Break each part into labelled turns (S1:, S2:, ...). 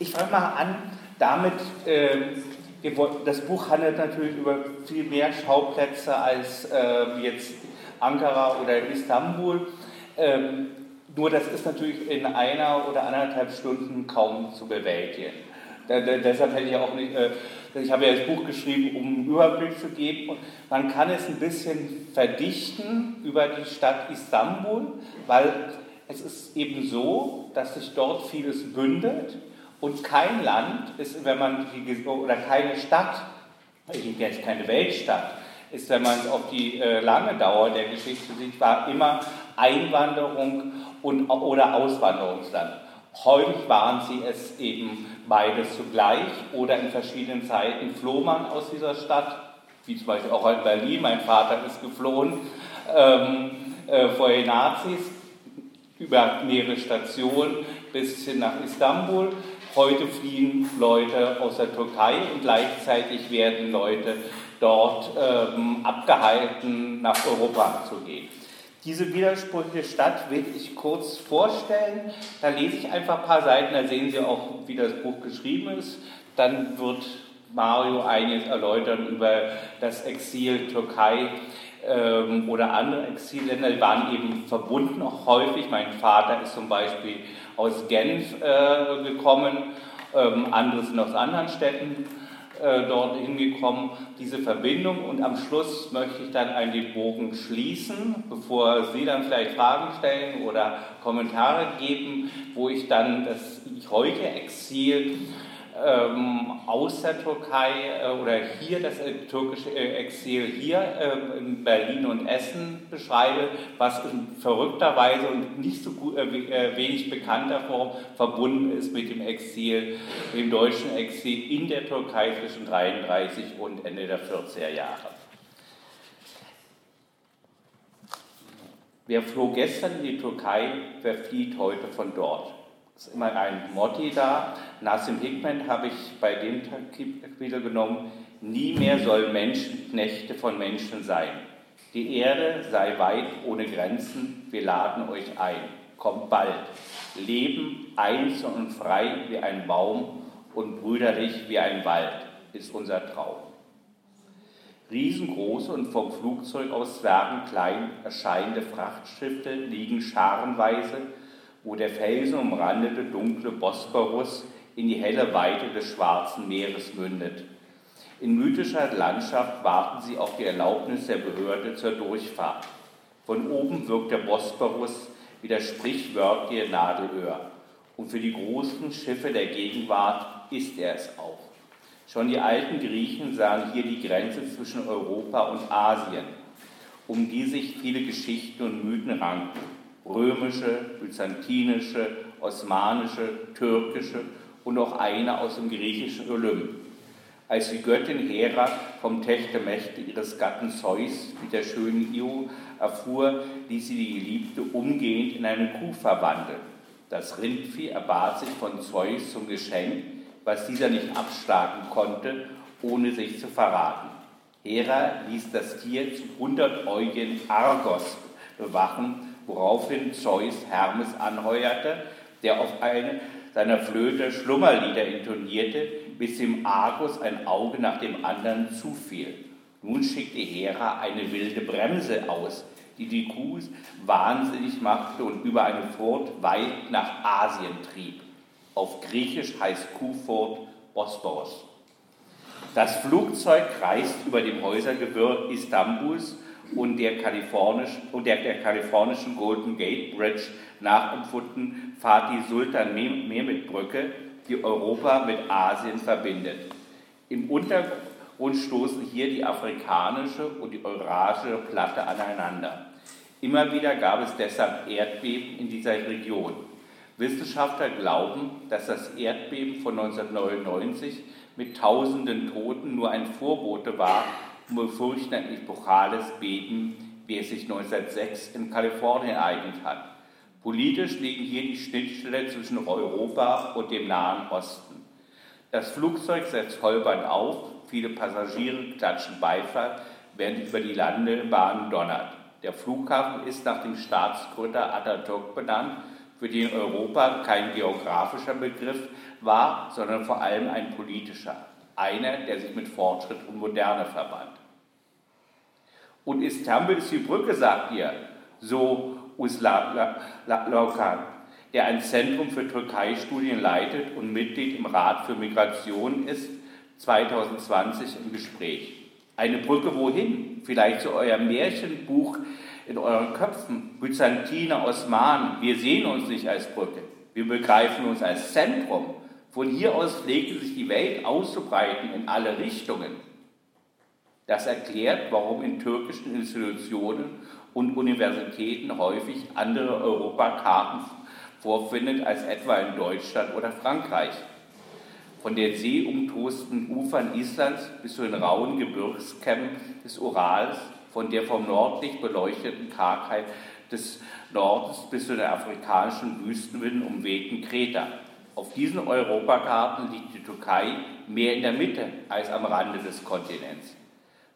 S1: Ich fange mal an damit, äh, das Buch handelt natürlich über viel mehr Schauplätze als äh, jetzt Ankara oder Istanbul. Ähm, nur das ist natürlich in einer oder anderthalb Stunden kaum zu bewältigen. Da, da, deshalb hätte ich auch nicht, äh, ich habe ja das Buch geschrieben, um einen Überblick zu geben. Und man kann es ein bisschen verdichten über die Stadt Istanbul, weil es ist eben so, dass sich dort vieles bündelt und kein Land ist, wenn man die, oder keine Stadt, jetzt keine Weltstadt, ist, wenn man auf die äh, lange Dauer der Geschichte sieht, war immer Einwanderung und, oder Auswanderungsland. Häufig waren sie es eben beides zugleich oder in verschiedenen Zeiten floh man aus dieser Stadt, wie zum Beispiel auch in Berlin. Mein Vater ist geflohen ähm, äh, vor den Nazis über mehrere Stationen bis hin nach Istanbul. Heute fliehen Leute aus der Türkei und gleichzeitig werden Leute dort ähm, abgehalten, nach Europa zu gehen. Diese widersprüchliche Stadt will ich kurz vorstellen. Da lese ich einfach ein paar Seiten, da sehen Sie auch, wie das Buch geschrieben ist. Dann wird Mario einiges erläutern über das Exil Türkei ähm, oder andere Exilländer. Die waren eben verbunden auch häufig. Mein Vater ist zum Beispiel aus Genf äh, gekommen, ähm, andere sind aus anderen Städten äh, dort hingekommen, diese Verbindung. Und am Schluss möchte ich dann einen Bogen schließen, bevor Sie dann vielleicht Fragen stellen oder Kommentare geben, wo ich dann das heutige Exil ähm, aus der Türkei äh, oder hier das äh, türkische äh, Exil hier äh, in Berlin und Essen beschreibe, was in verrückter Weise und nicht so gut, äh, äh, wenig bekannter Form verbunden ist mit dem Exil, dem deutschen Exil in der Türkei zwischen 33 und Ende der 40er Jahre. Wer floh gestern in die Türkei, wer flieht heute von dort? Ist immer ein Motti da. Nassim Hikmet habe ich bei dem Kapitel genommen, nie mehr sollen Menschen Knechte von Menschen sein. Die Erde sei weit ohne Grenzen, wir laden euch ein. Kommt bald. Leben einzeln und frei wie ein Baum und brüderlich wie ein Wald ist unser Traum. Riesengroße und vom Flugzeug aus zwergenklein erscheinende Frachtschiffe liegen scharenweise wo der felsenumrandete dunkle Bosporus in die helle Weite des Schwarzen Meeres mündet. In mythischer Landschaft warten sie auf die Erlaubnis der Behörde zur Durchfahrt. Von oben wirkt der Bosporus wie das sprichwörtliche Nadelöhr. Und für die großen Schiffe der Gegenwart ist er es auch. Schon die alten Griechen sahen hier die Grenze zwischen Europa und Asien, um die sich viele Geschichten und Mythen ranken römische, byzantinische, osmanische, türkische und auch eine aus dem griechischen Olymp. Als die Göttin Hera vom Techtelmächte ihres Gatten Zeus mit der schönen Io erfuhr, ließ sie die Geliebte umgehend in eine Kuh verwandeln. Das Rindvieh erbat sich von Zeus zum Geschenk, was dieser nicht abschlagen konnte, ohne sich zu verraten. Hera ließ das Tier zu hundertäugigen Argos bewachen woraufhin Zeus Hermes anheuerte, der auf eine seiner Flöte Schlummerlieder intonierte, bis dem Argus ein Auge nach dem anderen zufiel. Nun schickte Hera eine wilde Bremse aus, die die Kuh wahnsinnig machte und über eine Furt weit nach Asien trieb. Auf Griechisch heißt Kuhfurt Bosporus. Das Flugzeug kreist über dem Häusergewirr Istanbuls und der, kalifornisch, und der, der kalifornischen Golden Gate Bridge nachempfunden Fatih Sultan Mehmet Brücke, die Europa mit Asien verbindet. Im Untergrund stoßen hier die afrikanische und die eurasische Platte aneinander. Immer wieder gab es deshalb Erdbeben in dieser Region. Wissenschaftler glauben, dass das Erdbeben von 1999 mit tausenden Toten nur ein Vorbote war und befürchten ein epochales Beben, wie es sich 1906 in Kalifornien ereignet hat. Politisch liegen hier die Schnittstelle zwischen Europa und dem Nahen Osten. Das Flugzeug setzt holpernd auf, viele Passagiere klatschen Beifall, während über die Landebahn donnert. Der Flughafen ist nach dem Staatsgründer Atatürk benannt, für den Europa kein geografischer Begriff war, sondern vor allem ein politischer, einer, der sich mit Fortschritt und Moderne verband. Und ist die Brücke, sagt ihr, so Uslaukan, der ein Zentrum für Türkei-Studien leitet und Mitglied im Rat für Migration ist, 2020 im Gespräch. Eine Brücke wohin? Vielleicht zu eurem Märchenbuch in euren Köpfen. Byzantiner, Osmanen, wir sehen uns nicht als Brücke. Wir begreifen uns als Zentrum. Von hier aus pflegte sich die Welt auszubreiten in alle Richtungen. Das erklärt, warum in türkischen Institutionen und Universitäten häufig andere Europakarten vorfindet als etwa in Deutschland oder Frankreich. Von den seeumtosten Ufern Islands bis zu den rauen Gebirgskämmen des Urals, von der vom nördlich beleuchteten Kargheit des Nordens bis zu den afrikanischen Wüstenwinden umwehten Kreta. Auf diesen Europakarten liegt die Türkei mehr in der Mitte als am Rande des Kontinents.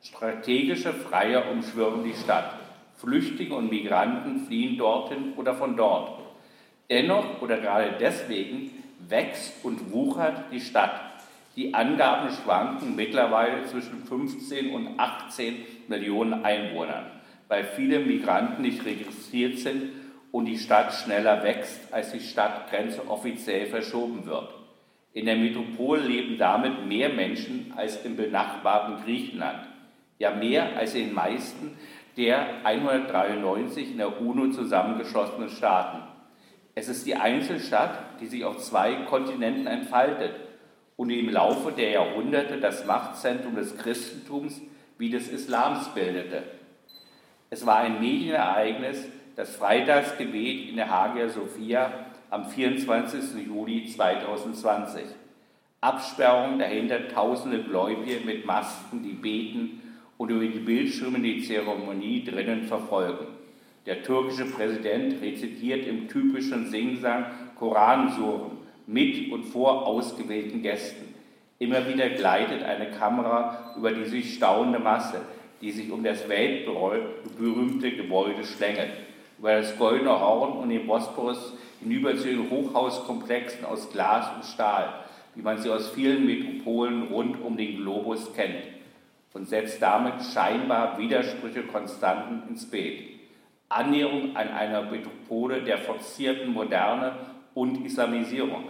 S1: Strategische Freier umschwirren die Stadt. Flüchtlinge und Migranten fliehen dorthin oder von dort. Dennoch oder gerade deswegen wächst und wuchert die Stadt. Die Angaben schwanken mittlerweile zwischen 15 und 18 Millionen Einwohnern, weil viele Migranten nicht registriert sind und die Stadt schneller wächst, als die Stadtgrenze offiziell verschoben wird. In der Metropole leben damit mehr Menschen als im benachbarten Griechenland, ja mehr als in den meisten der 193 in der UNO zusammengeschlossenen Staaten. Es ist die Einzelstadt, die sich auf zwei Kontinenten entfaltet und im Laufe der Jahrhunderte das Machtzentrum des Christentums wie des Islams bildete. Es war ein Medienereignis, das Freitagsgebet in der Hagia Sophia am 24. Juli 2020. Absperrung dahinter tausende Gläubige mit Masken, die beten und über die Bildschirme die Zeremonie drinnen verfolgen. Der türkische Präsident rezitiert im typischen Singsang Koransuren mit und vor ausgewählten Gästen. Immer wieder gleitet eine Kamera über die sich staunende Masse, die sich um das weltberühmte Gebäude schlängelt, über das Goldene Horn und den Bosporus hinüber zu den Hochhauskomplexen aus Glas und Stahl, wie man sie aus vielen Metropolen rund um den Globus kennt, und setzt damit scheinbar Widersprüche Konstanten ins Bild. Annäherung an einer Metropole der forcierten Moderne und Islamisierung.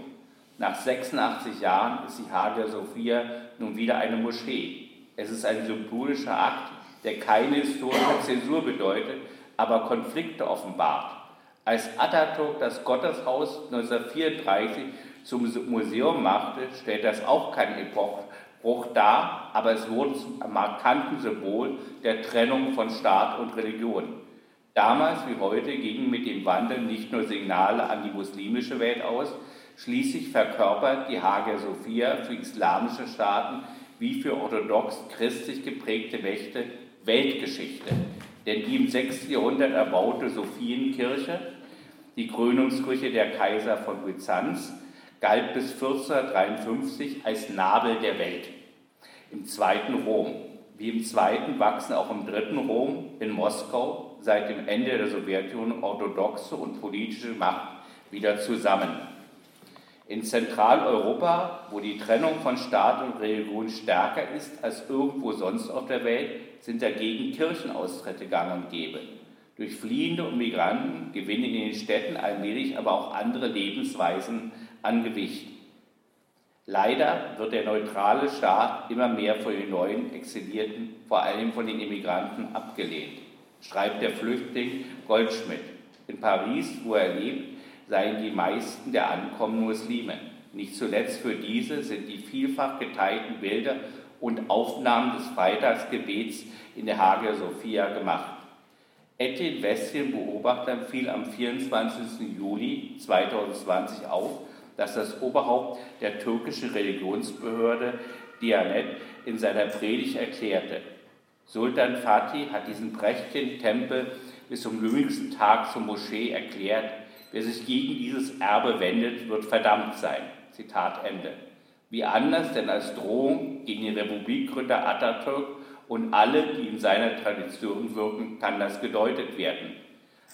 S1: Nach 86 Jahren ist die Hagia Sophia nun wieder eine Moschee. Es ist ein symbolischer Akt, der keine historische Zäsur bedeutet, aber Konflikte offenbart. Als Atatürk das Gotteshaus 1934 zum Museum machte, stellt das auch keinen Epochbruch dar, aber es wurde zum markanten Symbol der Trennung von Staat und Religion. Damals wie heute gingen mit dem Wandel nicht nur Signale an die muslimische Welt aus, schließlich verkörpert die Hagia Sophia für islamische Staaten wie für orthodox christlich geprägte Mächte Weltgeschichte. Denn die im 6. Jahrhundert erbaute Sophienkirche, die Krönungskirche der Kaiser von Byzanz, galt bis 1453 als Nabel der Welt. Im zweiten Rom. Wie im zweiten wachsen auch im dritten Rom in Moskau seit dem Ende der Sowjetunion orthodoxe und politische Macht wieder zusammen. In Zentraleuropa, wo die Trennung von Staat und Religion stärker ist als irgendwo sonst auf der Welt, sind dagegen Kirchenaustritte gang und gäbe. Durch Fliehende und Migranten gewinnen in den Städten allmählich aber auch andere Lebensweisen an Gewicht. Leider wird der neutrale Staat immer mehr von den neuen Exilierten, vor allem von den Immigranten, abgelehnt schreibt der Flüchtling Goldschmidt. In Paris, wo er lebt, seien die meisten der Ankommenden Muslime. Nicht zuletzt für diese sind die vielfach geteilten Bilder und Aufnahmen des Freitagsgebets in der Hagia Sophia gemacht. Etienne Westien Beobachter fiel am 24. Juli 2020 auf, dass das Oberhaupt der türkischen Religionsbehörde Diyanet in seiner Predigt erklärte, Sultan Fatih hat diesen prächtigen Tempel bis zum jüngsten Tag zur Moschee erklärt. Wer sich gegen dieses Erbe wendet, wird verdammt sein. Zitat Ende. Wie anders denn als Drohung gegen den Republikgründer Atatürk und alle, die in seiner Tradition wirken, kann das gedeutet werden.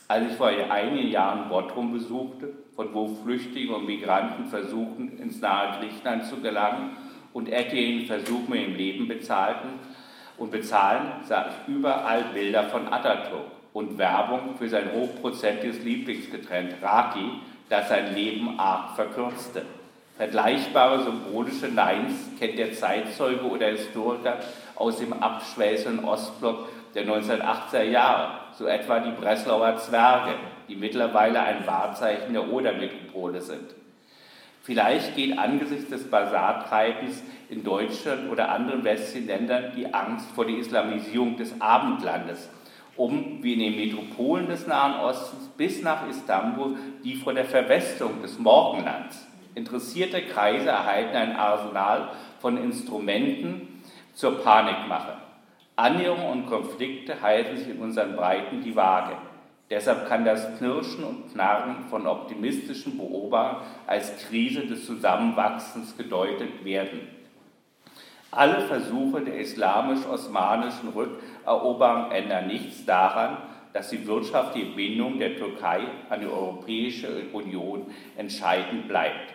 S1: Als ich vor einigen Jahren Bottrum besuchte, von wo Flüchtlinge und Migranten versuchen, ins nahe Griechenland zu gelangen und etliche versuchen, mit dem Leben bezahlten und bezahlen, sah ich überall Bilder von Atatürk und Werbung für sein hochprozentiges Lieblingsgetränk Raki, das sein Leben arg verkürzte. Vergleichbare symbolische Neins kennt der Zeitzeuge oder Historiker aus dem abschwächenden Ostblock der 1980er Jahre, so etwa die Breslauer Zwerge, die mittlerweile ein Wahrzeichen der Oder-Metropole sind. Vielleicht geht angesichts des Basartreibens in Deutschland oder anderen westlichen Ländern die Angst vor der Islamisierung des Abendlandes um, wie in den Metropolen des Nahen Ostens bis nach Istanbul, die vor der Verwestung des Morgenlands. Interessierte Kreise erhalten ein Arsenal von Instrumenten zur Panikmache. Annäherungen und Konflikte halten sich in unseren Breiten die Waage. Deshalb kann das Knirschen und Knarren von optimistischen Beobachtern als Krise des Zusammenwachsens gedeutet werden. Alle Versuche der islamisch-osmanischen Rückeroberung ändern nichts daran, dass die wirtschaftliche Bindung der Türkei an die Europäische Union entscheidend bleibt.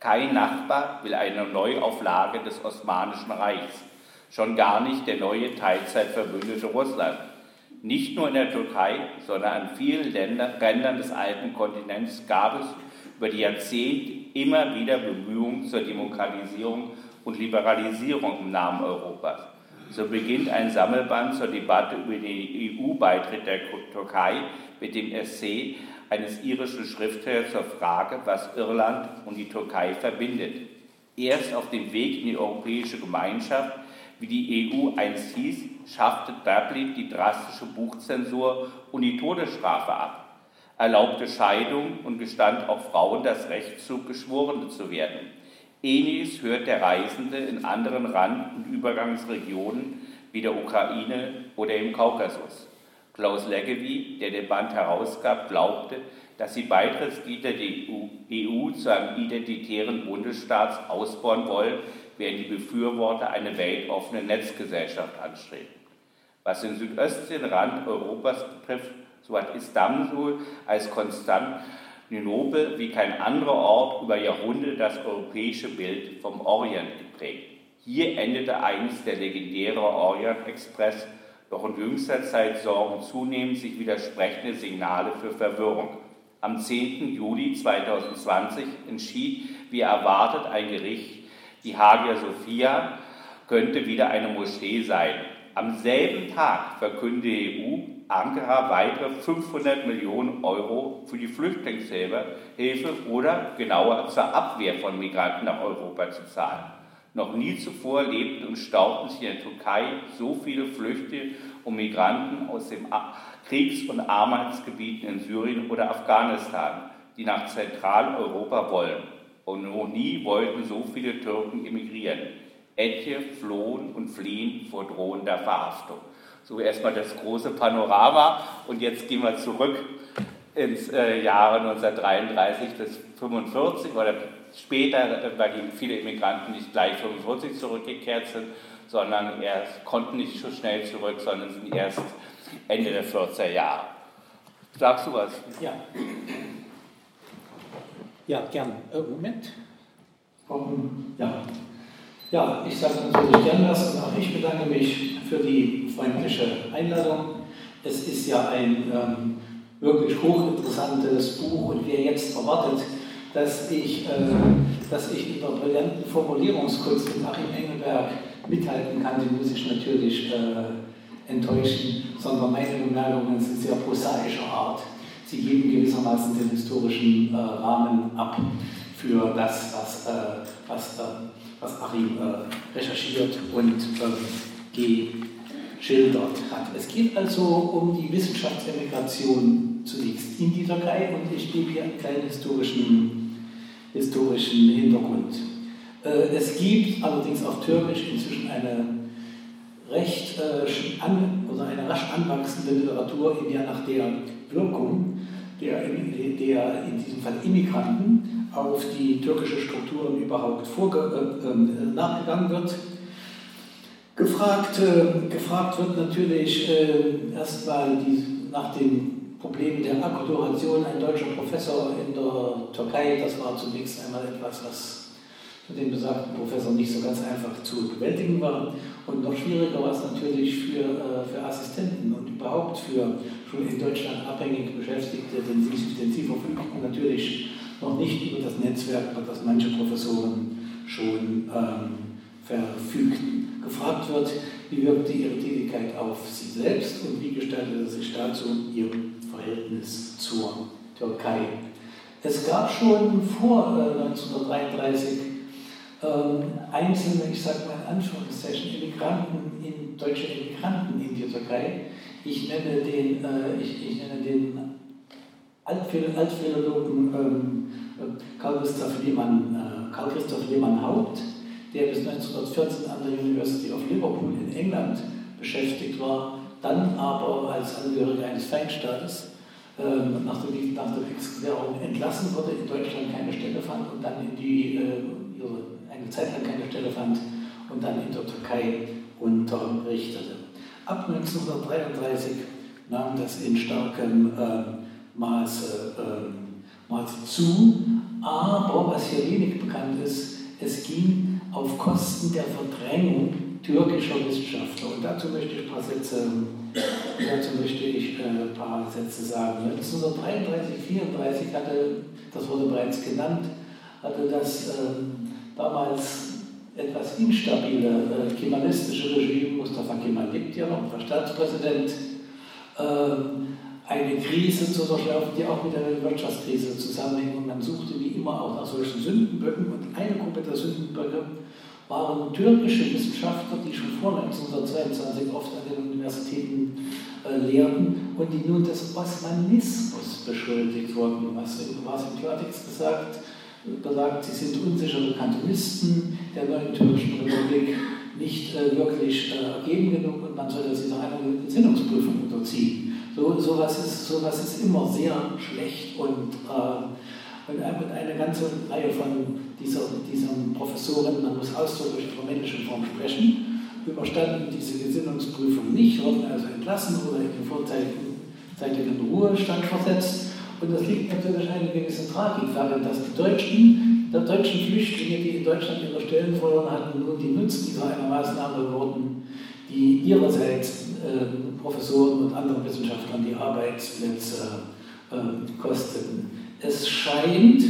S1: Kein Nachbar will eine Neuauflage des Osmanischen Reichs, schon gar nicht der neue Teilzeitverbündete Russland. Nicht nur in der Türkei, sondern an vielen Ländern des alten Kontinents gab es über die Jahrzehnte immer wieder Bemühungen zur Demokratisierung und Liberalisierung im Namen Europas. So beginnt ein Sammelband zur Debatte über den EU-Beitritt der Türkei mit dem Essay eines irischen Schriftstellers zur Frage, was Irland und die Türkei verbindet. Erst auf dem Weg in die Europäische Gemeinschaft wie die EU einst hieß, schaffte Dublin die drastische Buchzensur und die Todesstrafe ab, erlaubte Scheidung und gestand auch Frauen das Recht zu, Geschworene zu werden. Ähnliches hört der Reisende in anderen Rand- und Übergangsregionen wie der Ukraine oder im Kaukasus. Klaus Leggevi, der den Band herausgab, glaubte, dass die Beitrittsglieder der EU zu einem identitären Bundesstaat ausbauen wollen, während die Befürworter eine weltoffene Netzgesellschaft anstreben. Was den südöstlichen Rand Europas betrifft, so hat Istanbul als Konstantinopel wie kein anderer Ort über Jahrhunderte das europäische Bild vom Orient geprägt. Hier endete einst der legendäre Orient-Express, doch in jüngster Zeit sorgen zunehmend sich widersprechende Signale für Verwirrung. Am 10. Juli 2020 entschied, wie erwartet, ein Gericht die Hagia Sophia könnte wieder eine Moschee sein. Am selben Tag verkündet die EU, Ankara weitere 500 Millionen Euro für die Flüchtlingshilfe oder genauer zur Abwehr von Migranten nach Europa zu zahlen. Noch nie zuvor lebten und staubten sich in der Türkei so viele Flüchtlinge und Migranten aus den Kriegs- und Armutsgebieten in Syrien oder Afghanistan, die nach Zentraleuropa wollen. Und noch nie wollten so viele Türken emigrieren. Etliche flohen und fliehen vor drohender Verhaftung. So erstmal das große Panorama. Und jetzt gehen wir zurück ins äh, Jahre 1933 bis 1945 oder später, äh, weil viele Immigranten nicht gleich 1945 zurückgekehrt sind, sondern erst konnten nicht so schnell zurück, sondern sind erst Ende der 40er Jahre. Sagst du was?
S2: Ja. Ja, gern. Äh, Moment. Ja. ja, ich sage natürlich gern was und auch ich bedanke mich für die freundliche Einladung. Es ist ja ein ähm, wirklich hochinteressantes Buch und wer jetzt erwartet, dass ich, äh, dass ich in der brillanten Formulierungskunst mit Achim Engelberg mithalten kann, den muss ich natürlich äh, enttäuschen, sondern meine Bemerkungen sind sehr prosaischer Art sie geben gewissermaßen den historischen äh, Rahmen ab für das, was, äh, was, äh, was Achim äh, recherchiert und ähm, geschildert hat. Es geht also um die Wissenschaftsemigration zunächst in die Türkei und ich gebe hier einen kleinen historischen, historischen Hintergrund. Äh, es gibt allerdings auf Türkisch inzwischen eine recht äh, an, oder eine rasch anwachsende Literatur, in der nach der Wirkung der, der in diesem Fall Immigranten auf die türkische Strukturen überhaupt äh, äh, nachgegangen wird. Gefragt, äh, gefragt wird natürlich äh, erstmal nach den Problem der Akkulturation. Ein deutscher Professor in der Türkei, das war zunächst einmal etwas, was für den besagten Professor nicht so ganz einfach zu bewältigen war. Und noch schwieriger war es natürlich für, äh, für Assistenten und überhaupt für schon in Deutschland abhängig Beschäftigte, denn sie, verfügten natürlich noch nicht über das Netzwerk, über das manche Professoren schon ähm, verfügten. Gefragt wird, wie wirkte ihre Tätigkeit auf sie selbst und wie gestaltete sich dazu ihr Verhältnis zur Türkei. Es gab schon vor äh, 1933 ähm, einzelne, ich sage mal in Anführungszeichen, Immigranten, in, deutsche Immigranten in die Türkei. Ich nenne den, äh, ich, ich nenne den Altphilologen ähm, Karl Christoph Lehmann, äh, Karl Christoph Lehmann Haupt, der bis 1914 an der University of Liverpool in England beschäftigt war, dann aber als Angehöriger eines Feindstaates äh, nach, der, nach der Kriegsklärung entlassen wurde, in Deutschland keine Stelle fand und dann in die, äh, eine Zeit lang keine Stelle fand und dann in der Türkei unterrichtete. Ab 1933 nahm das in starkem äh, Maße, äh, Maße zu, aber was hier wenig bekannt ist, es ging auf Kosten der Verdrängung türkischer Wissenschaftler. Und dazu möchte ich ein paar Sätze, dazu möchte ich, äh, paar Sätze sagen. 1933, 1934 hatte, das wurde bereits genannt, hatte das ähm, damals etwas instabile äh, kemalistische Regime, Mustafa Kemal lebt ja noch, war Staatspräsident, äh, eine Krise zu durchlaufen, die auch mit einer Wirtschaftskrise zusammenhängt. Und man suchte wie immer auch nach solchen Sündenböcken. Und eine Gruppe der Sündenböcke waren türkische Wissenschaftler, die schon vor 1922 oft an den Universitäten äh, lehrten und die nun des Osmanismus beschuldigt wurden. Was im Klartext gesagt besagt, sie sind unsichere Kantonisten der neuen türkischen Republik, nicht äh, wirklich äh, ergeben genug und man sollte sie nach einer Gesinnungsprüfung unterziehen. So, sowas, ist, sowas ist immer sehr schlecht und, äh, und eine ganze Reihe von dieser, diesen Professoren, man muss ausdrücklich in männlichen Form sprechen, überstanden diese Gesinnungsprüfung nicht, wurden also entlassen oder in den vorzeitigen Ruhestand versetzt und das liegt natürlich eine gewisse Tragik darin, dass die Deutschen, die deutschen Flüchtlinge, die in Deutschland ihre Stellen verloren hatten, nun die Nutzen dieser einer Maßnahme wurden, die ihrerseits äh, Professoren und anderen Wissenschaftlern die Arbeitsplätze äh, kosteten. Es scheint,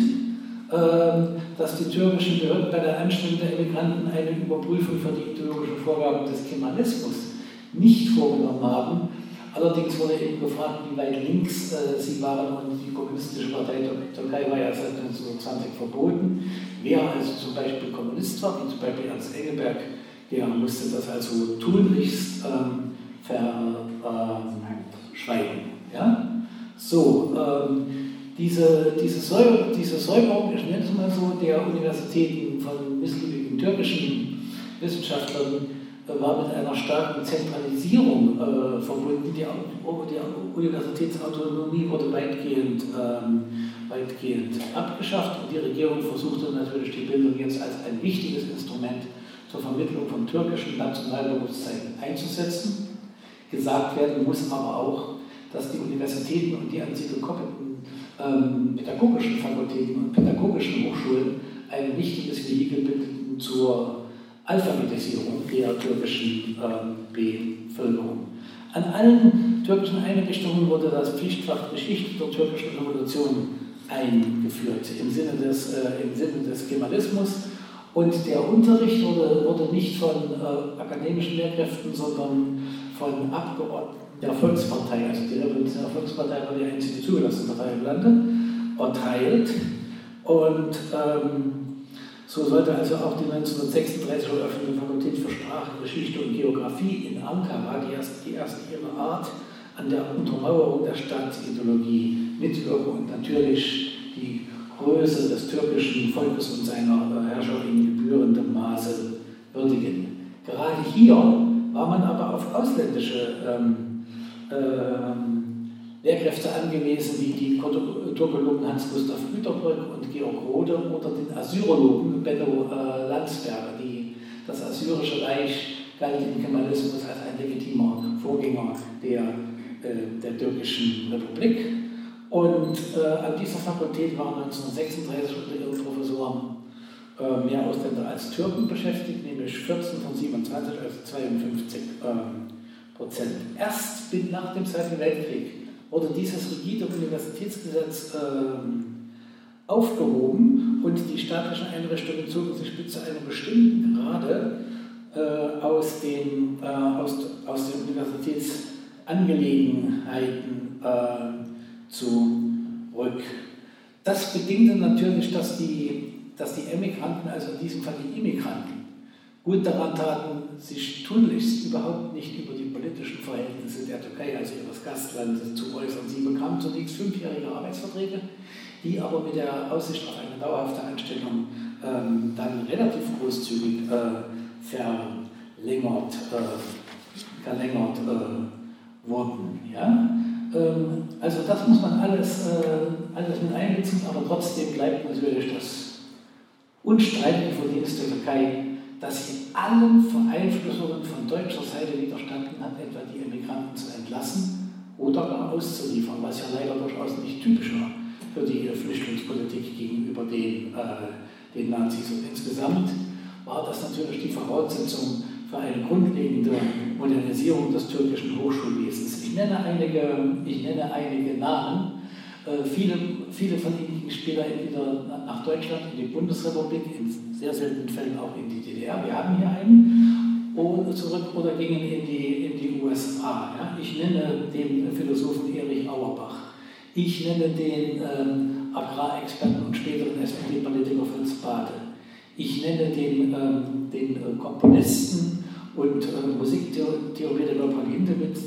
S2: äh, dass die türkischen Behörden bei der Anstellung der Emigranten eine Überprüfung für die ideologischen Vorgaben des Kemalismus nicht vorgenommen haben, Allerdings wurde eben gefragt, wie weit links äh, sie waren und die Kommunistische Partei der Türkei war ja seit 1920 verboten. Wer also zum Beispiel Kommunist war, wie zum Beispiel Ernst Engelberg, der musste das also tunlichst ähm, verschweigen. Ähm, ja? So, ähm, diese, diese, Säuberung, diese Säuberung, ich nenne es mal so, der Universitäten von missliebigen türkischen Wissenschaftlern war mit einer starken Zentralisierung äh, verbunden. Die, die, Universitätsautonomie wurde weitgehend, ähm, weitgehend abgeschafft und die Regierung versuchte natürlich die Bildung jetzt als ein wichtiges Instrument zur Vermittlung von türkischem Nationalbewusstsein einzusetzen. Gesagt werden muss aber auch, dass die Universitäten und die an sie gekoppelten ähm, pädagogischen Fakultäten und pädagogischen Hochschulen ein wichtiges Vehikel bildeten zur Alphabetisierung der türkischen äh, Bevölkerung. An allen türkischen Einrichtungen wurde das Pflichtfach Geschichte der türkischen Revolution eingeführt im Sinne des, äh, im Sinne des Kemalismus. Und der Unterricht wurde, wurde nicht von äh, akademischen Lehrkräften, sondern von Abgeordneten der Volkspartei, also die Revolutionäre Volkspartei war die einzige zugelassene Partei im Lande, erteilt. Und ähm, so sollte also auch die 1936 eröffnete Fakultät für Sprache, Geschichte und Geografie in Ankara, die erste, die erste ihrer Art, an der Untermauerung der Staatsideologie mitwirken und natürlich die Größe des türkischen Volkes und seiner Herrscher in gebührendem Maße würdigen. Gerade hier war man aber auf ausländische ähm, ähm, Lehrkräfte angewiesen, wie die Turkologen Hans-Gustav Güterbrück und Georg Rode oder den Assyrologen Benno äh, Landsberger. Die, das Assyrische Reich galt im Kemalismus als ein legitimer Vorgänger der äh, der türkischen Republik. Und äh, an dieser Fakultät waren 1936 unter ihren Professoren äh, mehr Ausländer als Türken beschäftigt, nämlich 14 von 27, also 52 ähm, Prozent. Erst nach dem Zweiten Weltkrieg wurde dieses rigide Universitätsgesetz ähm, aufgehoben und die staatlichen Einrichtungen zogen sich bis zu einem bestimmten Grade äh, aus, den, äh, aus, aus den Universitätsangelegenheiten äh, zurück. Das bedingte natürlich, dass die, dass die Emigranten, also in diesem Fall die Immigranten, gut daran taten, sich tunlichst überhaupt nicht über die politischen Verhältnisse der Türkei, also ihres Gastlandes, zu äußern. Sie bekamen zunächst fünfjährige Arbeitsverträge, die aber mit der Aussicht auf eine dauerhafte Anstellung ähm, dann relativ großzügig äh, verlängert, äh, verlängert äh, wurden. Ja? Ähm, also das muss man alles, äh, alles mit einbeziehen, aber trotzdem bleibt natürlich das unstreitige Verdienst der Türkei dass sie allen Vereinflussungen von deutscher Seite widerstanden hat, etwa die Emigranten zu entlassen oder gar auszuliefern, was ja leider durchaus nicht typisch war für die Flüchtlingspolitik gegenüber den, äh, den Nazis. Und insgesamt war das natürlich die Voraussetzung für eine grundlegende Modernisierung des türkischen Hochschulwesens. Ich nenne einige, ich nenne einige Namen. Äh, viele, viele von ihnen gingen später entweder nach Deutschland, in die Bundesrepublik, in sehr seltenen Fällen auch in die DDR. Wir haben hier einen oder zurück oder gingen in die, in die USA. Ja? Ich nenne den Philosophen Erich Auerbach. Ich nenne den ähm, Agrarexperten und späteren SPD-Politiker Fritz Bade. Ich nenne den, ähm, den äh, Komponisten und äh, Musiktheoretiker Paul Hindemith,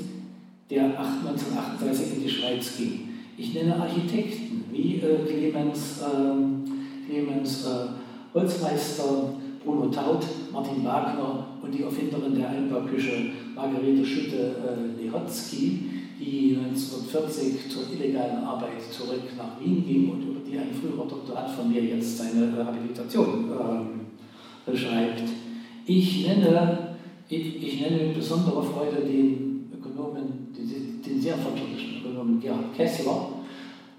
S2: der 1938 in die Schweiz ging. Ich nenne Architekten wie äh, Clemens, ähm, Clemens äh, Holzmeister, Bruno Taut, Martin Wagner und die Erfinderin der Einbauküche Margarete Schütte-Lehotzky, äh, die 1940 zur illegalen Arbeit zurück nach Wien ging und über die ein früherer Doktorat von mir jetzt seine Habilitation äh, schreibt. Ich nenne, ich, ich nenne mit besonderer Freude den Ökonomen, den, den sehr fortschrittlichen Ökonomen Gerhard Kessler.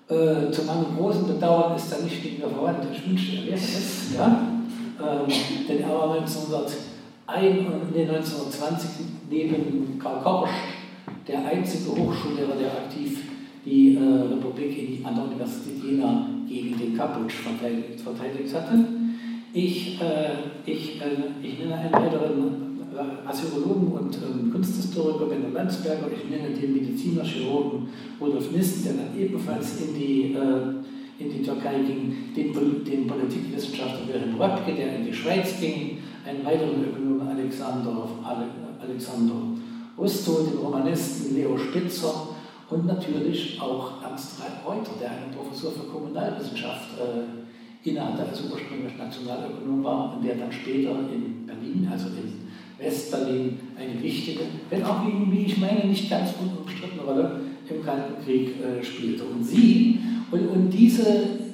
S2: Äh, zu meinem großen Bedauern ist er nicht mit mir verwandt. Ich wünschte, er wäre es. Ja? ähm, denn er war 1901 und nee, 1920 neben Karl Korsch der einzige Hochschullehrer, der aktiv die äh, Republik in, an der Universität Jena gegen den Kaputsch verteidigt, verteidigt hatte. Ich, äh, ich, äh, ich nenne einen weiteren äh, Assyrologen und ähm, Kunsthistoriker Benno Landsberger, ich nenne den Mediziner, Chirurgen Rudolf Nisten, der dann ebenfalls in die äh, in die Türkei ging, den, den Politikwissenschaftler Wilhelm Röpke, der in die Schweiz ging, einen weiteren Ökonomen Alexander, Alexander Usto, den Romanisten Leo Spitzer und natürlich auch Ernst Reuter, der eine Professur für Kommunalwissenschaft äh, innehatte, also ursprünglich Nationalökonom war und der dann später in Berlin, also in Westberlin, eine wichtige, wenn auch wie ich meine, nicht ganz unumstrittene Rolle im Kalten Krieg äh, spielte. Und sie und, und diese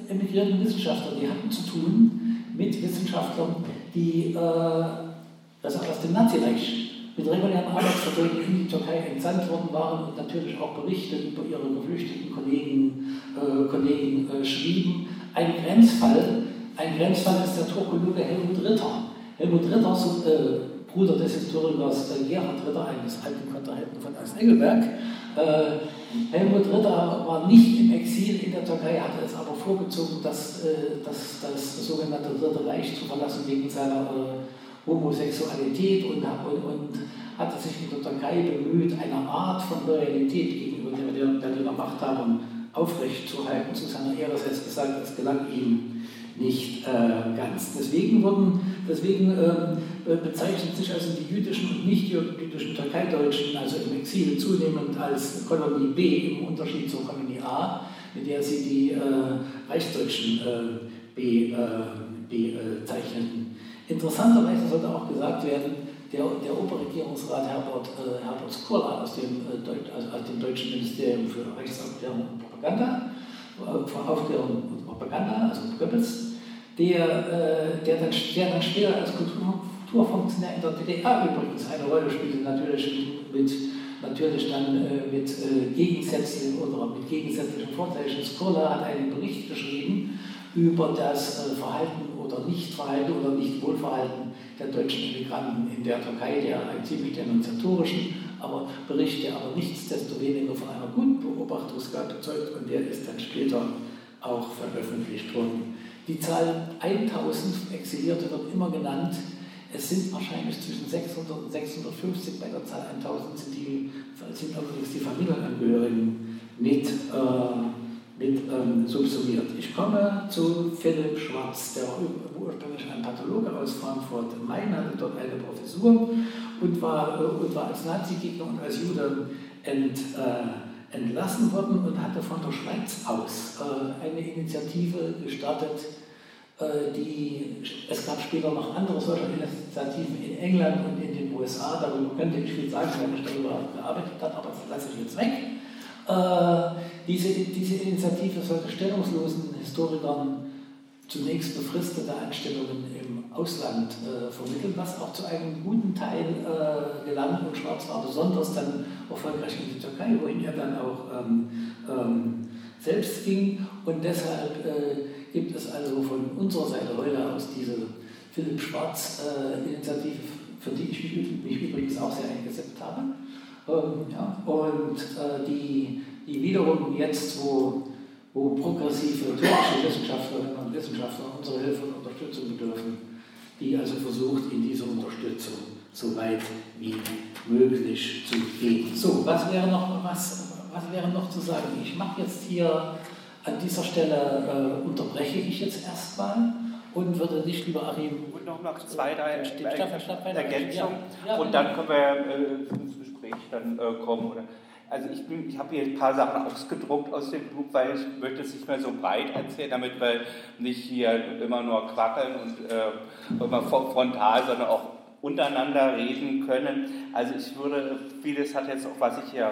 S2: emigrierten Wissenschaftler, die hatten zu tun mit Wissenschaftlern, die äh, also aus dem Nazireich mit regulären Arbeitsverträgen in die Türkei entsandt worden waren und natürlich auch Berichte über ihre geflüchteten Kollegen, äh, Kollegen äh, schrieben. Ein Grenzfall, ein Grenzfall ist der Turkologe Helmut Ritter. Helmut Ritter, so, äh, Bruder des Historikers äh, Gerhard Ritter, eines alten Kontrahenten von Ernst Engelberg, äh, Helmut Ritter war nicht im Exil in der Türkei, hatte es aber vorgezogen, das, äh, das, das sogenannte Dritte Reich zu verlassen wegen seiner äh, Homosexualität und, und, und hatte sich in der Türkei bemüht, eine Art von Loyalität gegenüber den Berliner Machthabern aufrechtzuerhalten. Zu seiner Ehre sei es gesagt, es gelang ihm nicht äh, ganz. Deswegen, wurden, deswegen äh, bezeichnet sich also die jüdischen und nicht-jüdischen Türkeideutschen, also im Exil, zunehmend als Kolonie B im Unterschied zur Kolonie A, mit der sie die äh, Reichsdeutschen äh, äh, bezeichneten. Interessanterweise sollte auch gesagt werden, der, der Oberregierungsrat Herbert, äh, Herbert Skurla aus dem, äh, also aus dem Deutschen Ministerium für Rechtsaufklärung und Propaganda, Aufklärung und Propaganda, also Goebbels, der, äh, der, dann, der dann später als Kulturfunktionär in der DDR übrigens eine Rolle spielte, natürlich mit, natürlich dann äh, mit äh, Gegensätzen oder mit gegensätzlichen Vorzeichen. Skola hat einen Bericht geschrieben über das äh, Verhalten oder Nichtverhalten oder Nichtwohlverhalten der deutschen Immigranten in der Türkei, der ziemlich denunziatorischen aber Bericht, der aber nichtsdestoweniger von einer guten Beobachtungsgabe zeugt und der ist dann später auch veröffentlicht worden. Die Zahl 1000 Exilierte wird immer genannt. Es sind wahrscheinlich zwischen 600 und 650 bei der Zahl 1000 sind, die, sind allerdings die Familienangehörigen mit, äh, mit ähm, subsumiert. Ich komme zu Philipp Schwarz, der ursprünglich ein Pathologe aus Frankfurt am Main, hatte dort eine Professur und war, äh, und war als Nazi-Gegner und als Jude ent, äh, entlassen worden und hatte von der Schweiz aus äh, eine Initiative gestartet, äh, die, es gab später noch andere solcher Initiativen in England und in den USA, darüber könnte ich viel sagen, wenn ich darüber gearbeitet habe, aber das lasse ich jetzt weg. Äh, diese, diese Initiative sollte stellungslosen Historikern zunächst befristete Anstellungen im Ausland äh, vermitteln, was auch zu einem guten Teil äh, gelang. Und Schwarz war besonders dann erfolgreich in die Türkei, wohin er dann auch ähm, ähm, selbst ging. Und deshalb äh, gibt es also von unserer Seite heute aus diese Philipp Schwarz-Initiative, äh, für die ich mich, mich, übrigens auch sehr eingesetzt habe. Ähm, ja, und äh, die, die wiederum jetzt, wo wo progressive türkische Wissenschaftlerinnen und Wissenschaftler unsere Hilfe und Unterstützung bedürfen, die also versucht, in diese Unterstützung so weit wie möglich zu gehen. So, was wäre noch, was, was wäre noch zu sagen? Ich mache jetzt hier an dieser Stelle, äh, unterbreche ich jetzt erstmal und würde dich, lieber Arim,
S1: und noch, noch zwei, drei Ergänzungen ja, ja, und dann können wir äh, ins Gespräch dann äh, kommen. Oder? Also ich, ich habe hier ein paar Sachen ausgedruckt aus dem Buch, weil ich möchte es nicht mehr so breit erzählen, damit wir nicht hier immer nur quackeln und äh, immer frontal, sondern auch untereinander reden können. Also ich würde, vieles hat jetzt auch, was ich hier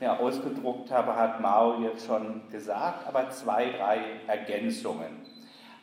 S1: ja, ausgedruckt habe, hat Mao jetzt schon gesagt, aber zwei, drei Ergänzungen.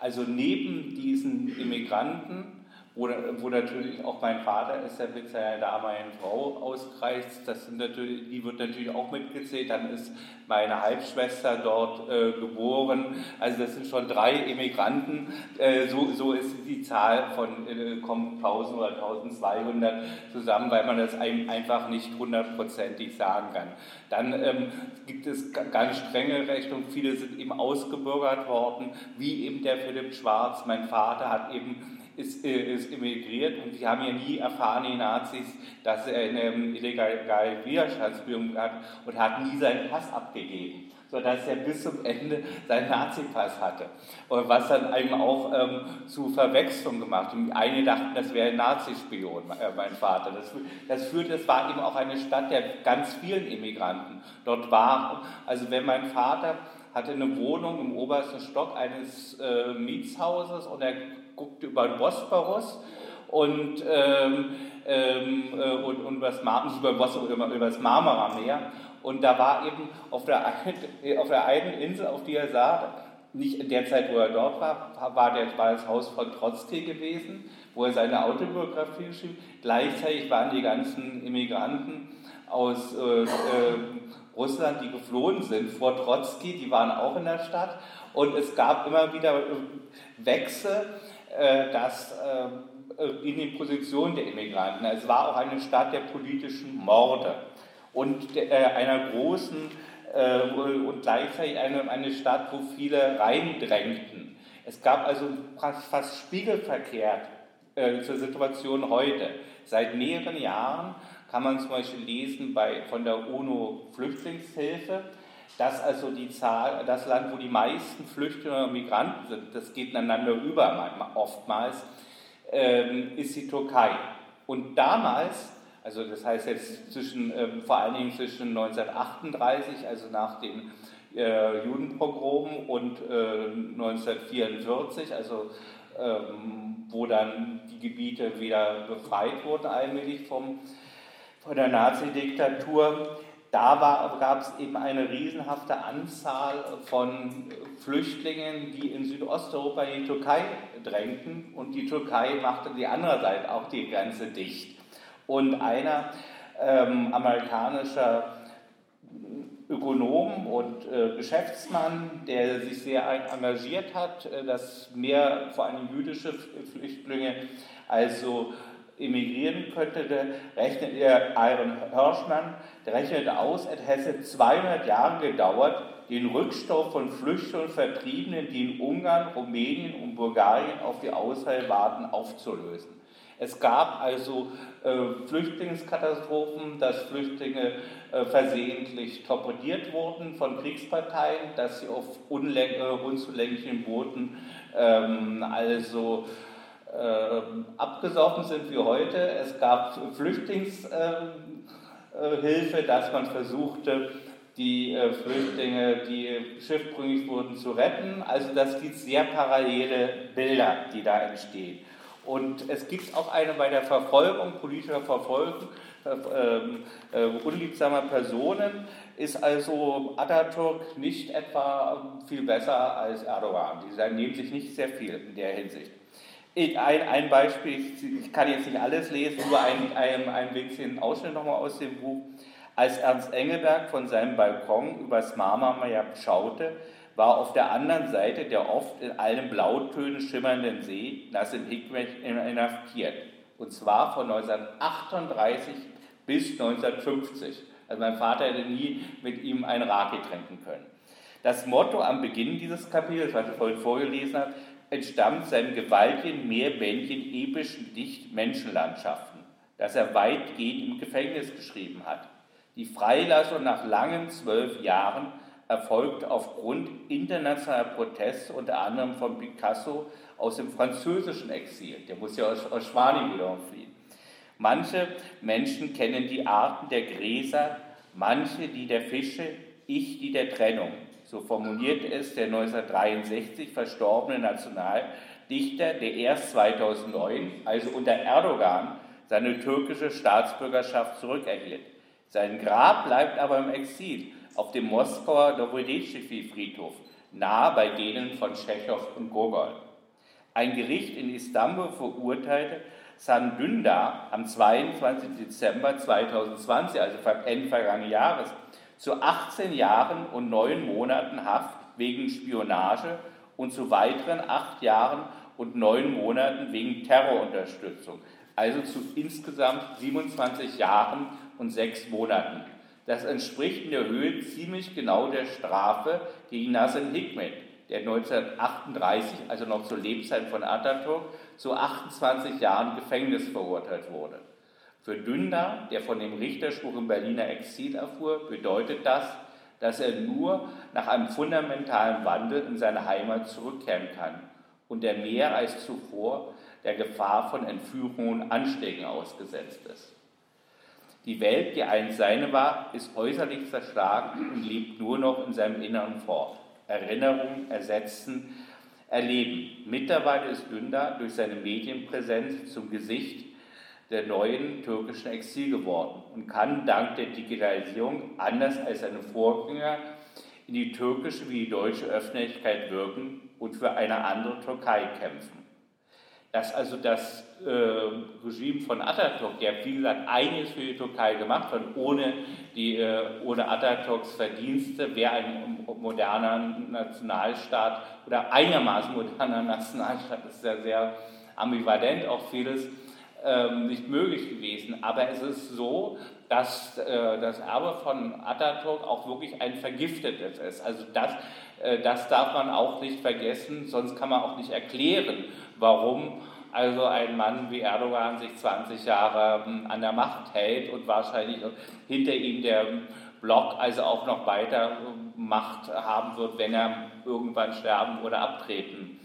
S1: Also neben diesen Immigranten wo, wo, natürlich auch mein Vater ist, der mit seiner damaligen Frau auskreist, das sind natürlich, die wird natürlich auch mitgezählt. Dann ist meine Halbschwester dort äh, geboren. Also das sind schon drei Immigranten. Äh, so, so ist die Zahl von, äh, kommt 1000 oder 1200 zusammen, weil man das einem einfach nicht hundertprozentig sagen kann. Dann ähm, gibt es ganz strenge Rechnungen. Viele sind eben ausgebürgert worden, wie eben der Philipp Schwarz. Mein Vater hat eben ist, äh, ist emigriert und wir haben ja nie erfahren, die Nazis, dass er eine illegale Widerstandsführung hat und hat nie seinen Pass abgegeben, sodass er bis zum Ende seinen Nazi-Pass hatte. Und was dann einem auch ähm, zu Verwechslung gemacht. Und einige dachten, das wäre ein Nazispion, äh, mein Vater. Das, das führte, es war eben auch eine Stadt der ganz vielen Immigranten. Dort war, also wenn mein Vater hatte eine Wohnung im obersten Stock eines äh, Mietshauses und er guckte über den Bosporus und, ähm, ähm, äh, und, und über, das Mar über, über, über das Marmara-Meer. Und da war eben auf der, auf der einen Insel, auf die er sah, nicht in der Zeit, wo er dort war, war, der, war das Haus von Trotzki gewesen, wo er seine Autobiografie schrieb. Gleichzeitig waren die ganzen Immigranten aus äh, äh, Russland, die geflohen sind vor Trotzki, die waren auch in der Stadt. Und es gab immer wieder äh, Wechsel äh, das äh, in den Positionen der Immigranten. Es war auch eine Stadt der politischen Morde und äh, einer großen und gleichzeitig eine, Stadt, wo viele reindrängten. Es gab also fast spiegelverkehrt zur Situation heute. Seit mehreren Jahren kann man zum Beispiel lesen bei, von der UNO-Flüchtlingshilfe, dass also die Zahl, das Land, wo die meisten Flüchtlinge und Migranten sind, das geht ineinander über oftmals, ähm, ist die Türkei. Und damals, also das heißt jetzt zwischen, ähm, vor allen Dingen zwischen 1938, also nach den äh, Judenpogromen und äh, 1944, also ähm, wo dann die Gebiete wieder befreit wurden allmählich vom, von der Nazi-Diktatur, da gab es eben eine riesenhafte Anzahl von Flüchtlingen, die in Südosteuropa in die Türkei drängten und die Türkei machte die andere Seite auch die Grenze dicht. Und einer, ähm, amerikanischer Ökonom und äh, Geschäftsmann, der sich sehr engagiert hat, äh, dass mehr vor allem jüdische Flüchtlinge also emigrieren könnte, rechnet er, Iron Hirschmann, rechnet aus, es hätte 200 Jahre gedauert, den Rückstoff von Flüchtlingen und Vertriebenen, die in Ungarn, Rumänien und Bulgarien auf die Auswahl warten, aufzulösen. Es gab also äh, Flüchtlingskatastrophen, dass Flüchtlinge äh, versehentlich torpediert wurden von Kriegsparteien, dass sie auf äh, unzulänglichen Booten ähm, also abgesoffen sind wie heute. Es gab Flüchtlingshilfe, äh, dass man versuchte, die äh, Flüchtlinge, die schiffbrüchig wurden, zu retten. Also das gibt sehr parallele Bilder, die da entstehen. Und es gibt auch eine bei der Verfolgung, politischer Verfolgung ähm, äh, unliebsamer Personen, ist also Atatürk nicht etwa viel besser als Erdogan. Die nehmen sich nicht sehr viel in der Hinsicht. Ein, ein Beispiel, ich kann jetzt nicht alles lesen, nur ein, ein, ein bisschen Ausschnitt nochmal aus dem Buch. Als Ernst Engelberg von seinem Balkon übers Marmara schaute, war auf der anderen Seite der oft in allen Blautönen schimmernde See Nassim Hikmet inhaftiert. Und zwar von 1938 bis 1950. Also mein Vater hätte nie mit ihm ein Raki trinken können. Das Motto am Beginn dieses Kapitels, was ich vorhin vorgelesen habe, entstammt seinem gewaltigen, mehrbändigen, epischen Dicht Menschenlandschaften, das er weitgehend im Gefängnis geschrieben hat. Die Freilassung nach langen zwölf Jahren erfolgte aufgrund internationaler Proteste, unter anderem von Picasso aus dem französischen Exil. Der muss ja aus, aus Spanien wiederum fliehen. Manche Menschen kennen die Arten der Gräser, manche die der Fische, ich die der Trennung. So formuliert es der 1963 verstorbene Nationaldichter, der erst 2009, also unter Erdogan, seine türkische Staatsbürgerschaft zurückerhielt. Sein Grab bleibt aber im Exil auf dem Moskauer Novodevsky-Friedhof, nahe bei denen von Tschechow und Gogol. Ein Gericht in Istanbul verurteilte San Dündar am 22. Dezember 2020, also Ende vergangenen Jahres, zu 18 Jahren und 9 Monaten Haft wegen Spionage und zu weiteren 8 Jahren und 9 Monaten wegen Terrorunterstützung, also zu insgesamt 27 Jahren und 6 Monaten. Das entspricht in der Höhe ziemlich genau der Strafe gegen Nassim Hikmet, der 1938, also noch zur Lebzeit von Atatürk, zu 28 Jahren Gefängnis verurteilt wurde. Für Dündar, der von dem Richterspruch im Berliner Exil erfuhr, bedeutet das, dass er nur nach einem fundamentalen Wandel in seine Heimat zurückkehren kann und der mehr als zuvor der Gefahr von Entführungen und Anschlägen ausgesetzt ist. Die Welt, die einst seine war, ist äußerlich zerschlagen und lebt nur noch in seinem Inneren fort. Erinnerungen ersetzen Erleben. Mittlerweile ist Dündar durch seine Medienpräsenz zum Gesicht der neuen türkischen Exil geworden und kann dank der Digitalisierung anders als seine Vorgänger in die türkische wie die deutsche Öffentlichkeit wirken und für eine andere Türkei kämpfen. Dass also das äh, Regime von Atatürk, der wie gesagt einiges für die Türkei gemacht hat, ohne, die, äh, ohne Atatürks Verdienste wäre ein moderner Nationalstaat oder einigermaßen moderner Nationalstaat, das ist ja sehr ambivalent, auch vieles ähm, nicht möglich gewesen. Aber es ist so, dass äh, das Erbe von Atatürk auch wirklich ein vergiftetes ist. Also das, äh, das darf man auch nicht vergessen, sonst kann man auch nicht erklären, warum also ein Mann wie Erdogan sich 20 Jahre hm, an der Macht hält und wahrscheinlich hinter ihm der Block also auch noch weiter hm, Macht haben wird, wenn er irgendwann sterben oder abtreten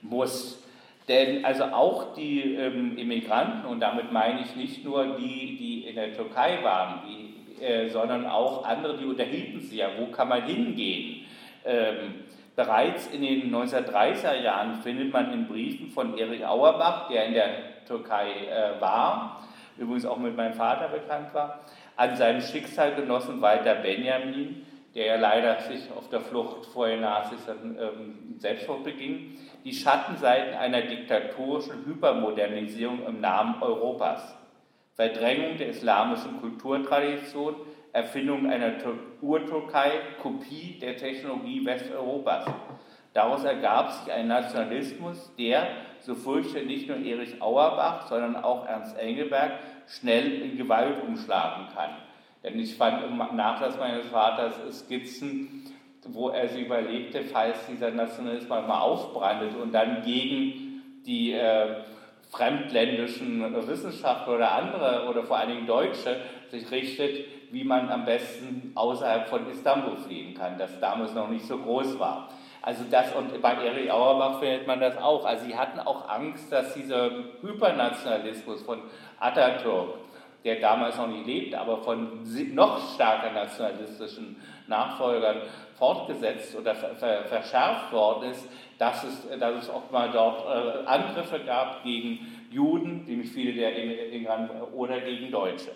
S1: muss. Denn also auch die ähm, Immigranten, und damit meine ich nicht nur die, die in der Türkei waren, die, äh, sondern auch andere, die unterhielten sich ja, wo kann man hingehen? Ähm, Bereits in den 1930er Jahren findet man in Briefen von Erich Auerbach, der in der Türkei äh, war, übrigens auch mit meinem Vater bekannt war, an seinem Schicksalgenossen Walter Benjamin, der ja leider sich auf der Flucht vor den Nazis ähm, Selbstmord beging, die Schattenseiten einer diktatorischen Hypermodernisierung im Namen Europas. Verdrängung der islamischen Kulturtradition, Erfindung einer Urtürkei, Kopie der Technologie Westeuropas. Daraus ergab sich ein Nationalismus, der, so fürchte nicht nur Erich Auerbach, sondern auch Ernst Engelberg, schnell in Gewalt umschlagen kann. Denn ich fand im Nachlass meines Vaters Skizzen, wo er sich überlegte, falls dieser Nationalismus mal aufbrandet und dann gegen die äh, fremdländischen Wissenschaftler oder andere oder vor allen Dingen Deutsche sich richtet, wie man am besten außerhalb von Istanbul fliehen kann, das damals noch nicht so groß war. Also das, und bei Erich Auerbach findet man das auch. Also sie hatten auch Angst, dass dieser Hypernationalismus von Atatürk, der damals noch nicht lebt, aber von noch stärker nationalistischen Nachfolgern fortgesetzt oder verschärft worden ist, dass es, dass es auch mal dort äh, Angriffe gab gegen Juden, nämlich viele der England, oder gegen Deutsche.